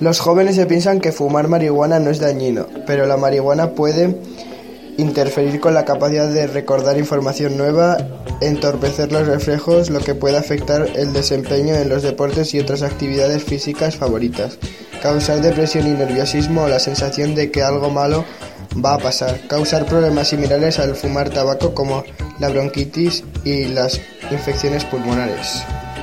Los jóvenes se piensan que fumar marihuana no es dañino, pero la marihuana puede interferir con la capacidad de recordar información nueva, entorpecer los reflejos, lo que puede afectar el desempeño en los deportes y otras actividades físicas favoritas, causar depresión y nerviosismo o la sensación de que algo malo va a pasar, causar problemas similares al fumar tabaco como la bronquitis y las infecciones pulmonares.